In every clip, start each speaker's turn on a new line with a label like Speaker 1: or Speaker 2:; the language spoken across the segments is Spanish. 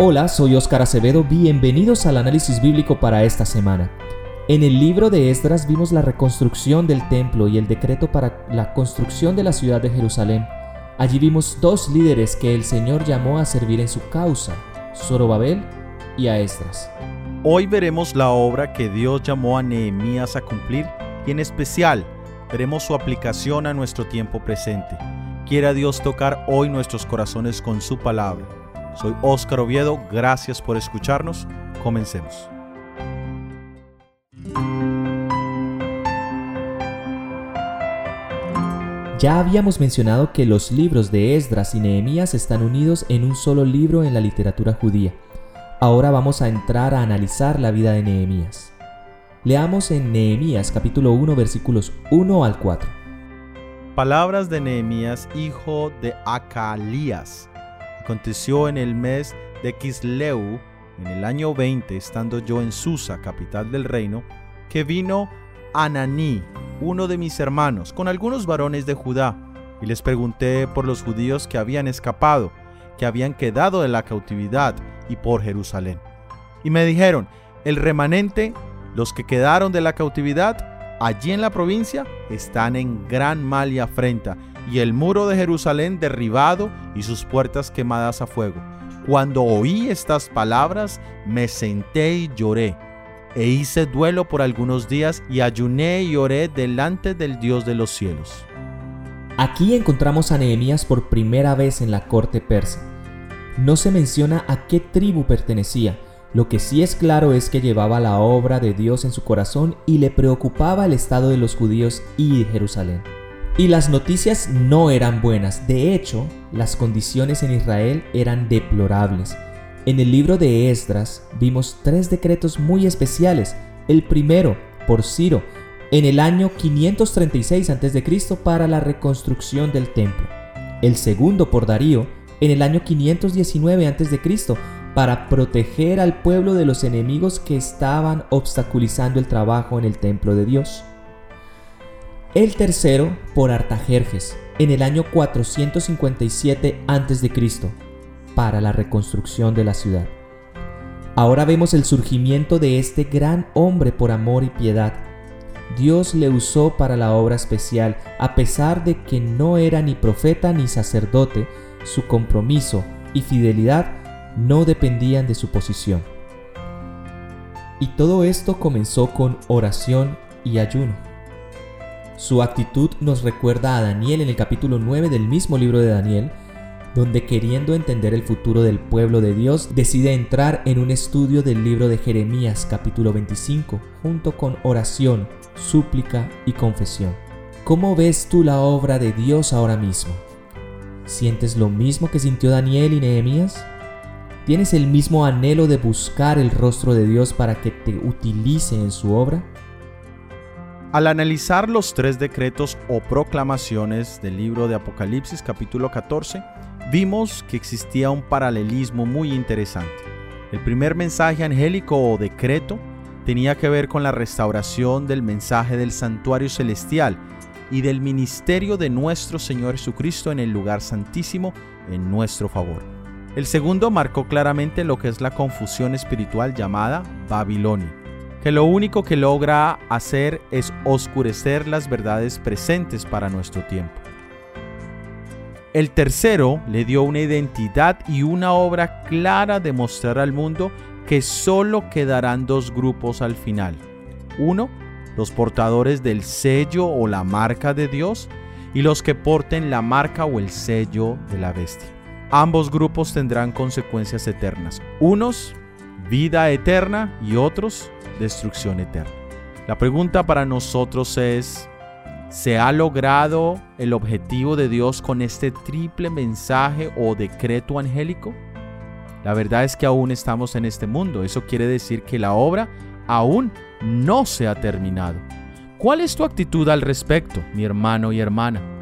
Speaker 1: Hola, soy Óscar Acevedo, bienvenidos al análisis bíblico para esta semana. En el libro de Esdras vimos la reconstrucción del templo y el decreto para la construcción de la ciudad de Jerusalén. Allí vimos dos líderes que el Señor llamó a servir en su causa, Zorobabel y a Esdras.
Speaker 2: Hoy veremos la obra que Dios llamó a Nehemías a cumplir y en especial veremos su aplicación a nuestro tiempo presente. Quiera Dios tocar hoy nuestros corazones con su palabra. Soy Óscar Oviedo, gracias por escucharnos. Comencemos.
Speaker 1: Ya habíamos mencionado que los libros de Esdras y Nehemías están unidos en un solo libro en la literatura judía. Ahora vamos a entrar a analizar la vida de Nehemías. Leamos en Nehemías capítulo 1 versículos 1 al 4.
Speaker 2: Palabras de Nehemías, hijo de Acalías Aconteció en el mes de Kisleu, en el año 20, estando yo en Susa, capital del reino, que vino Ananí, uno de mis hermanos, con algunos varones de Judá, y les pregunté por los judíos que habían escapado, que habían quedado de la cautividad, y por Jerusalén. Y me dijeron, el remanente, los que quedaron de la cautividad, allí en la provincia, están en gran mal y afrenta, y el muro de Jerusalén derribado y sus puertas quemadas a fuego. Cuando oí estas palabras, me senté y lloré, e hice duelo por algunos días y ayuné y oré delante del Dios de los cielos.
Speaker 1: Aquí encontramos a Nehemías por primera vez en la corte persa. No se menciona a qué tribu pertenecía, lo que sí es claro es que llevaba la obra de Dios en su corazón y le preocupaba el estado de los judíos y Jerusalén. Y las noticias no eran buenas. De hecho, las condiciones en Israel eran deplorables. En el libro de Esdras vimos tres decretos muy especiales. El primero, por Ciro, en el año 536 a.C. para la reconstrucción del templo. El segundo, por Darío, en el año 519 a.C. para proteger al pueblo de los enemigos que estaban obstaculizando el trabajo en el templo de Dios el tercero por Artajerjes en el año 457 a.C. para la reconstrucción de la ciudad. Ahora vemos el surgimiento de este gran hombre por amor y piedad. Dios le usó para la obra especial, a pesar de que no era ni profeta ni sacerdote, su compromiso y fidelidad no dependían de su posición. Y todo esto comenzó con oración y ayuno. Su actitud nos recuerda a Daniel en el capítulo 9 del mismo libro de Daniel, donde queriendo entender el futuro del pueblo de Dios, decide entrar en un estudio del libro de Jeremías capítulo 25, junto con oración, súplica y confesión. ¿Cómo ves tú la obra de Dios ahora mismo? ¿Sientes lo mismo que sintió Daniel y Nehemías? ¿Tienes el mismo anhelo de buscar el rostro de Dios para que te utilice en su obra?
Speaker 2: Al analizar los tres decretos o proclamaciones del libro de Apocalipsis capítulo 14, vimos que existía un paralelismo muy interesante. El primer mensaje angélico o decreto tenía que ver con la restauración del mensaje del santuario celestial y del ministerio de nuestro Señor Jesucristo en el lugar santísimo en nuestro favor. El segundo marcó claramente lo que es la confusión espiritual llamada Babilonia que lo único que logra hacer es oscurecer las verdades presentes para nuestro tiempo. El tercero le dio una identidad y una obra clara de mostrar al mundo que solo quedarán dos grupos al final. Uno, los portadores del sello o la marca de Dios y los que porten la marca o el sello de la bestia. Ambos grupos tendrán consecuencias eternas. Unos, vida eterna y otros, destrucción eterna. La pregunta para nosotros es, ¿se ha logrado el objetivo de Dios con este triple mensaje o decreto angélico? La verdad es que aún estamos en este mundo. Eso quiere decir que la obra aún no se ha terminado. ¿Cuál es tu actitud al respecto, mi hermano y hermana?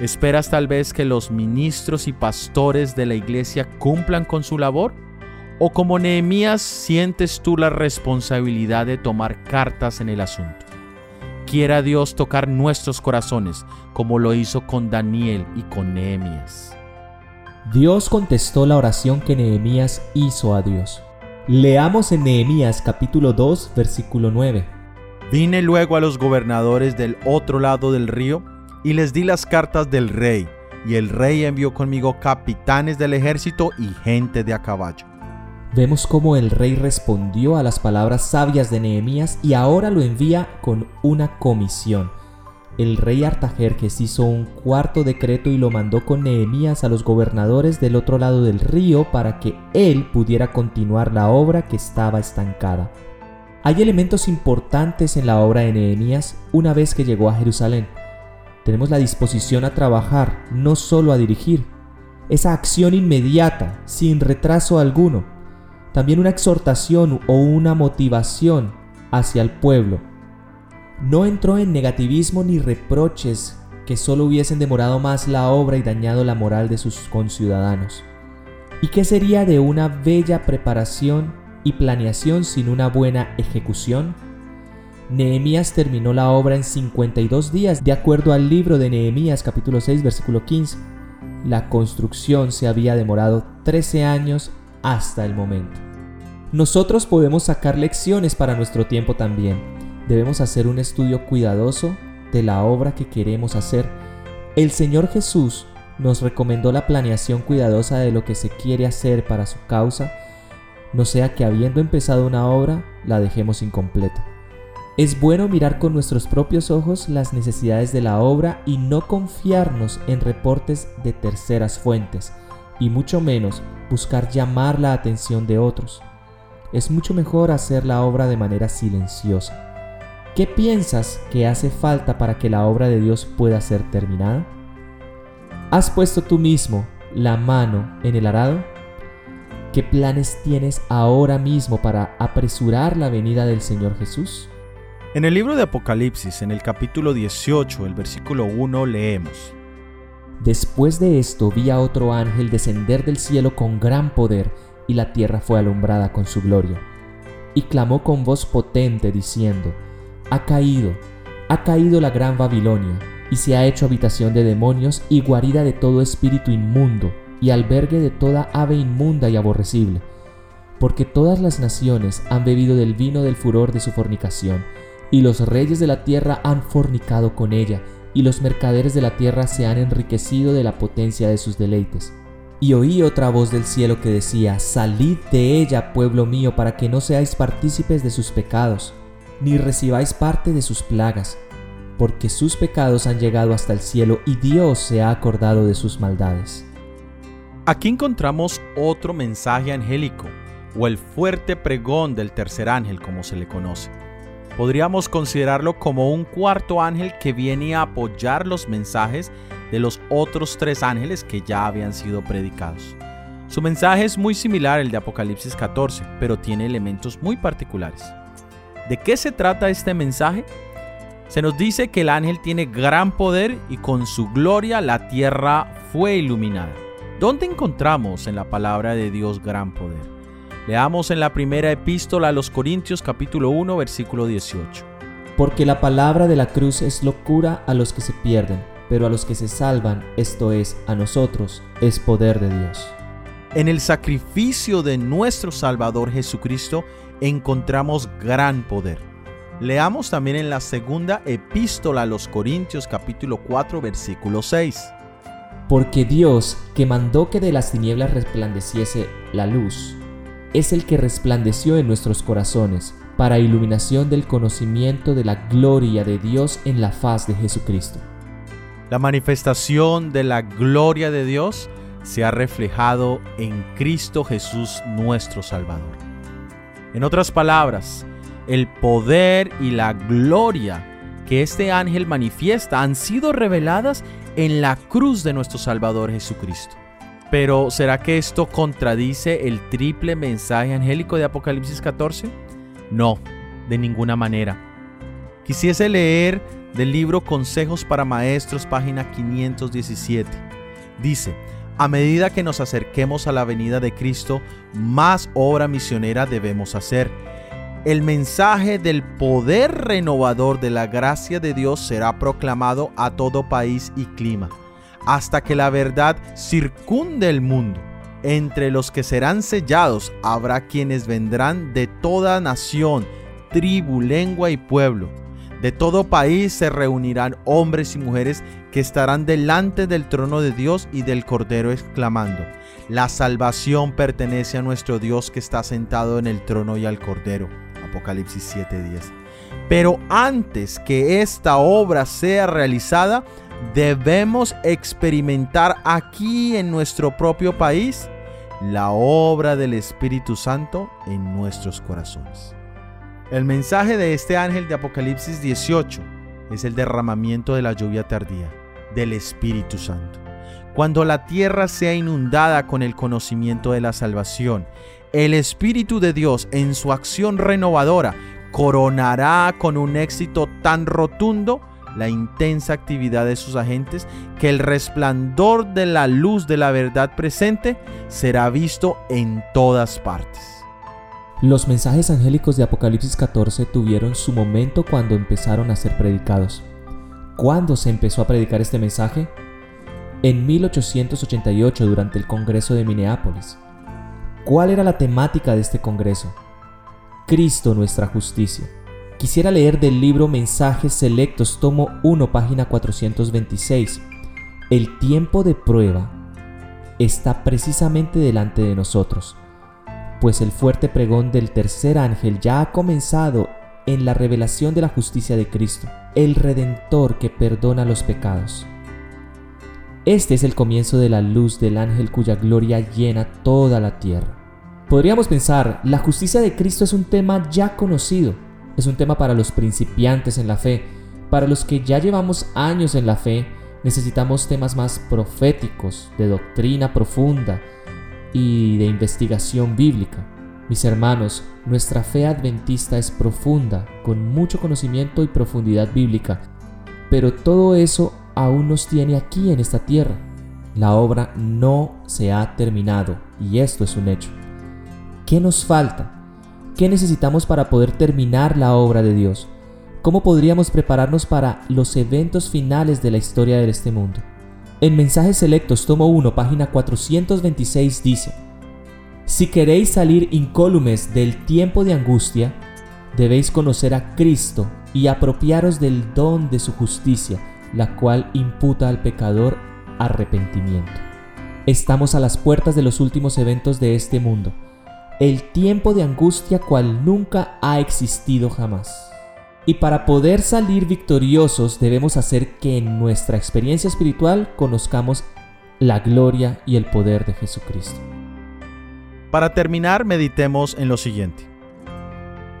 Speaker 2: ¿Esperas tal vez que los ministros y pastores de la iglesia cumplan con su labor? ¿O como Nehemías sientes tú la responsabilidad de tomar cartas en el asunto? Quiera Dios tocar nuestros corazones como lo hizo con Daniel y con Nehemías.
Speaker 1: Dios contestó la oración que Nehemías hizo a Dios. Leamos en Nehemías capítulo 2 versículo 9.
Speaker 2: Vine luego a los gobernadores del otro lado del río y les di las cartas del rey, y el rey envió conmigo capitanes del ejército y gente de a caballo.
Speaker 1: Vemos cómo el rey respondió a las palabras sabias de Nehemías y ahora lo envía con una comisión. El rey Artajerjes hizo un cuarto decreto y lo mandó con Nehemías a los gobernadores del otro lado del río para que él pudiera continuar la obra que estaba estancada. Hay elementos importantes en la obra de Nehemías una vez que llegó a Jerusalén. Tenemos la disposición a trabajar, no solo a dirigir. Esa acción inmediata, sin retraso alguno. También una exhortación o una motivación hacia el pueblo. No entró en negativismo ni reproches que solo hubiesen demorado más la obra y dañado la moral de sus conciudadanos. ¿Y qué sería de una bella preparación y planeación sin una buena ejecución? Nehemías terminó la obra en 52 días, de acuerdo al libro de Nehemías capítulo 6 versículo 15. La construcción se había demorado 13 años hasta el momento. Nosotros podemos sacar lecciones para nuestro tiempo también. Debemos hacer un estudio cuidadoso de la obra que queremos hacer. El Señor Jesús nos recomendó la planeación cuidadosa de lo que se quiere hacer para su causa, no sea que habiendo empezado una obra la dejemos incompleta. Es bueno mirar con nuestros propios ojos las necesidades de la obra y no confiarnos en reportes de terceras fuentes, y mucho menos buscar llamar la atención de otros. Es mucho mejor hacer la obra de manera silenciosa. ¿Qué piensas que hace falta para que la obra de Dios pueda ser terminada? ¿Has puesto tú mismo la mano en el arado? ¿Qué planes tienes ahora mismo para apresurar la venida del Señor Jesús?
Speaker 2: En el libro de Apocalipsis, en el capítulo 18, el versículo 1, leemos.
Speaker 1: Después de esto vi a otro ángel descender del cielo con gran poder, y la tierra fue alumbrada con su gloria. Y clamó con voz potente, diciendo, Ha caído, ha caído la gran Babilonia, y se ha hecho habitación de demonios y guarida de todo espíritu inmundo, y albergue de toda ave inmunda y aborrecible. Porque todas las naciones han bebido del vino del furor de su fornicación, y los reyes de la tierra han fornicado con ella, y los mercaderes de la tierra se han enriquecido de la potencia de sus deleites. Y oí otra voz del cielo que decía, Salid de ella, pueblo mío, para que no seáis partícipes de sus pecados, ni recibáis parte de sus plagas, porque sus pecados han llegado hasta el cielo y Dios se ha acordado de sus maldades.
Speaker 2: Aquí encontramos otro mensaje angélico, o el fuerte pregón del tercer ángel, como se le conoce podríamos considerarlo como un cuarto ángel que viene a apoyar los mensajes de los otros tres ángeles que ya habían sido predicados. Su mensaje es muy similar al de Apocalipsis 14, pero tiene elementos muy particulares. ¿De qué se trata este mensaje? Se nos dice que el ángel tiene gran poder y con su gloria la tierra fue iluminada. ¿Dónde encontramos en la palabra de Dios gran poder? Leamos en la primera epístola a los Corintios capítulo 1 versículo 18.
Speaker 1: Porque la palabra de la cruz es locura a los que se pierden, pero a los que se salvan, esto es, a nosotros, es poder de Dios.
Speaker 2: En el sacrificio de nuestro Salvador Jesucristo encontramos gran poder. Leamos también en la segunda epístola a los Corintios capítulo 4 versículo 6.
Speaker 1: Porque Dios, que mandó que de las tinieblas resplandeciese la luz, es el que resplandeció en nuestros corazones para iluminación del conocimiento de la gloria de Dios en la faz de Jesucristo.
Speaker 2: La manifestación de la gloria de Dios se ha reflejado en Cristo Jesús nuestro Salvador. En otras palabras, el poder y la gloria que este ángel manifiesta han sido reveladas en la cruz de nuestro Salvador Jesucristo. Pero ¿será que esto contradice el triple mensaje angélico de Apocalipsis 14? No, de ninguna manera. Quisiese leer del libro Consejos para Maestros, página 517. Dice, a medida que nos acerquemos a la venida de Cristo, más obra misionera debemos hacer. El mensaje del poder renovador de la gracia de Dios será proclamado a todo país y clima hasta que la verdad circunde el mundo. Entre los que serán sellados habrá quienes vendrán de toda nación, tribu, lengua y pueblo. De todo país se reunirán hombres y mujeres que estarán delante del trono de Dios y del Cordero exclamando, la salvación pertenece a nuestro Dios que está sentado en el trono y al Cordero. Apocalipsis 7:10. Pero antes que esta obra sea realizada, debemos experimentar aquí en nuestro propio país la obra del Espíritu Santo en nuestros corazones. El mensaje de este ángel de Apocalipsis 18 es el derramamiento de la lluvia tardía del Espíritu Santo. Cuando la tierra sea inundada con el conocimiento de la salvación, el Espíritu de Dios en su acción renovadora coronará con un éxito tan rotundo la intensa actividad de sus agentes que el resplandor de la luz de la verdad presente será visto en todas partes.
Speaker 1: Los mensajes angélicos de Apocalipsis 14 tuvieron su momento cuando empezaron a ser predicados. ¿Cuándo se empezó a predicar este mensaje? En 1888 durante el Congreso de Minneapolis. ¿Cuál era la temática de este Congreso? Cristo nuestra justicia. Quisiera leer del libro Mensajes Selectos, tomo 1, página 426. El tiempo de prueba está precisamente delante de nosotros, pues el fuerte pregón del tercer ángel ya ha comenzado en la revelación de la justicia de Cristo, el Redentor que perdona los pecados. Este es el comienzo de la luz del ángel cuya gloria llena toda la tierra. Podríamos pensar, la justicia de Cristo es un tema ya conocido, es un tema para los principiantes en la fe, para los que ya llevamos años en la fe, necesitamos temas más proféticos, de doctrina profunda y de investigación bíblica. Mis hermanos, nuestra fe adventista es profunda, con mucho conocimiento y profundidad bíblica, pero todo eso aún nos tiene aquí en esta tierra. La obra no se ha terminado y esto es un hecho. ¿Qué nos falta? ¿Qué necesitamos para poder terminar la obra de Dios? ¿Cómo podríamos prepararnos para los eventos finales de la historia de este mundo? En Mensajes Selectos, tomo 1, página 426 dice, si queréis salir incólumes del tiempo de angustia, debéis conocer a Cristo y apropiaros del don de su justicia, la cual imputa al pecador arrepentimiento. Estamos a las puertas de los últimos eventos de este mundo, el tiempo de angustia cual nunca ha existido jamás. Y para poder salir victoriosos debemos hacer que en nuestra experiencia espiritual conozcamos la gloria y el poder de Jesucristo.
Speaker 2: Para terminar, meditemos en lo siguiente.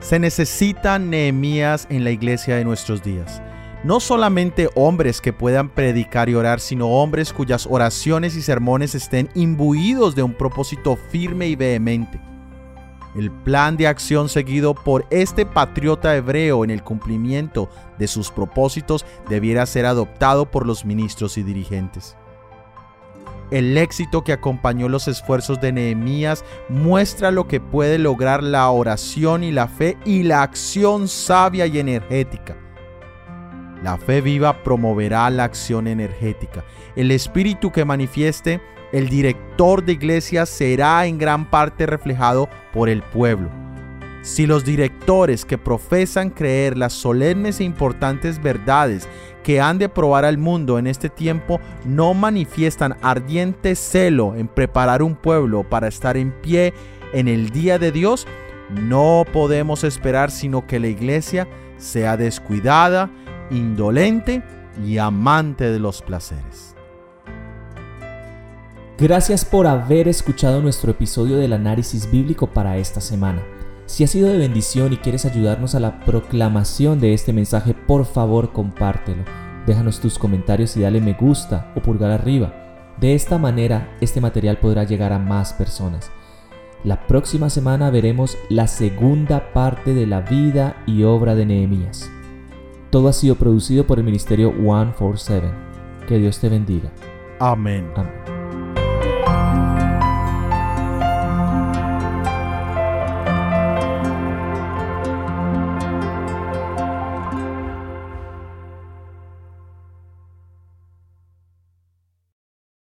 Speaker 2: Se necesitan Nehemías en la iglesia de nuestros días. No solamente hombres que puedan predicar y orar, sino hombres cuyas oraciones y sermones estén imbuidos de un propósito firme y vehemente. El plan de acción seguido por este patriota hebreo en el cumplimiento de sus propósitos debiera ser adoptado por los ministros y dirigentes. El éxito que acompañó los esfuerzos de Nehemías muestra lo que puede lograr la oración y la fe y la acción sabia y energética. La fe viva promoverá la acción energética. El espíritu que manifieste el director de iglesia será en gran parte reflejado por el pueblo. Si los directores que profesan creer las solemnes e importantes verdades que han de probar al mundo en este tiempo no manifiestan ardiente celo en preparar un pueblo para estar en pie en el día de Dios, no podemos esperar sino que la iglesia sea descuidada, indolente y amante de los placeres.
Speaker 1: Gracias por haber escuchado nuestro episodio del análisis bíblico para esta semana. Si ha sido de bendición y quieres ayudarnos a la proclamación de este mensaje, por favor compártelo. Déjanos tus comentarios y dale me gusta o pulgar arriba. De esta manera, este material podrá llegar a más personas. La próxima semana veremos la segunda parte de la vida y obra de Nehemías. Todo ha sido producido por el Ministerio 147. Que Dios te bendiga.
Speaker 2: Amén.
Speaker 1: Amén.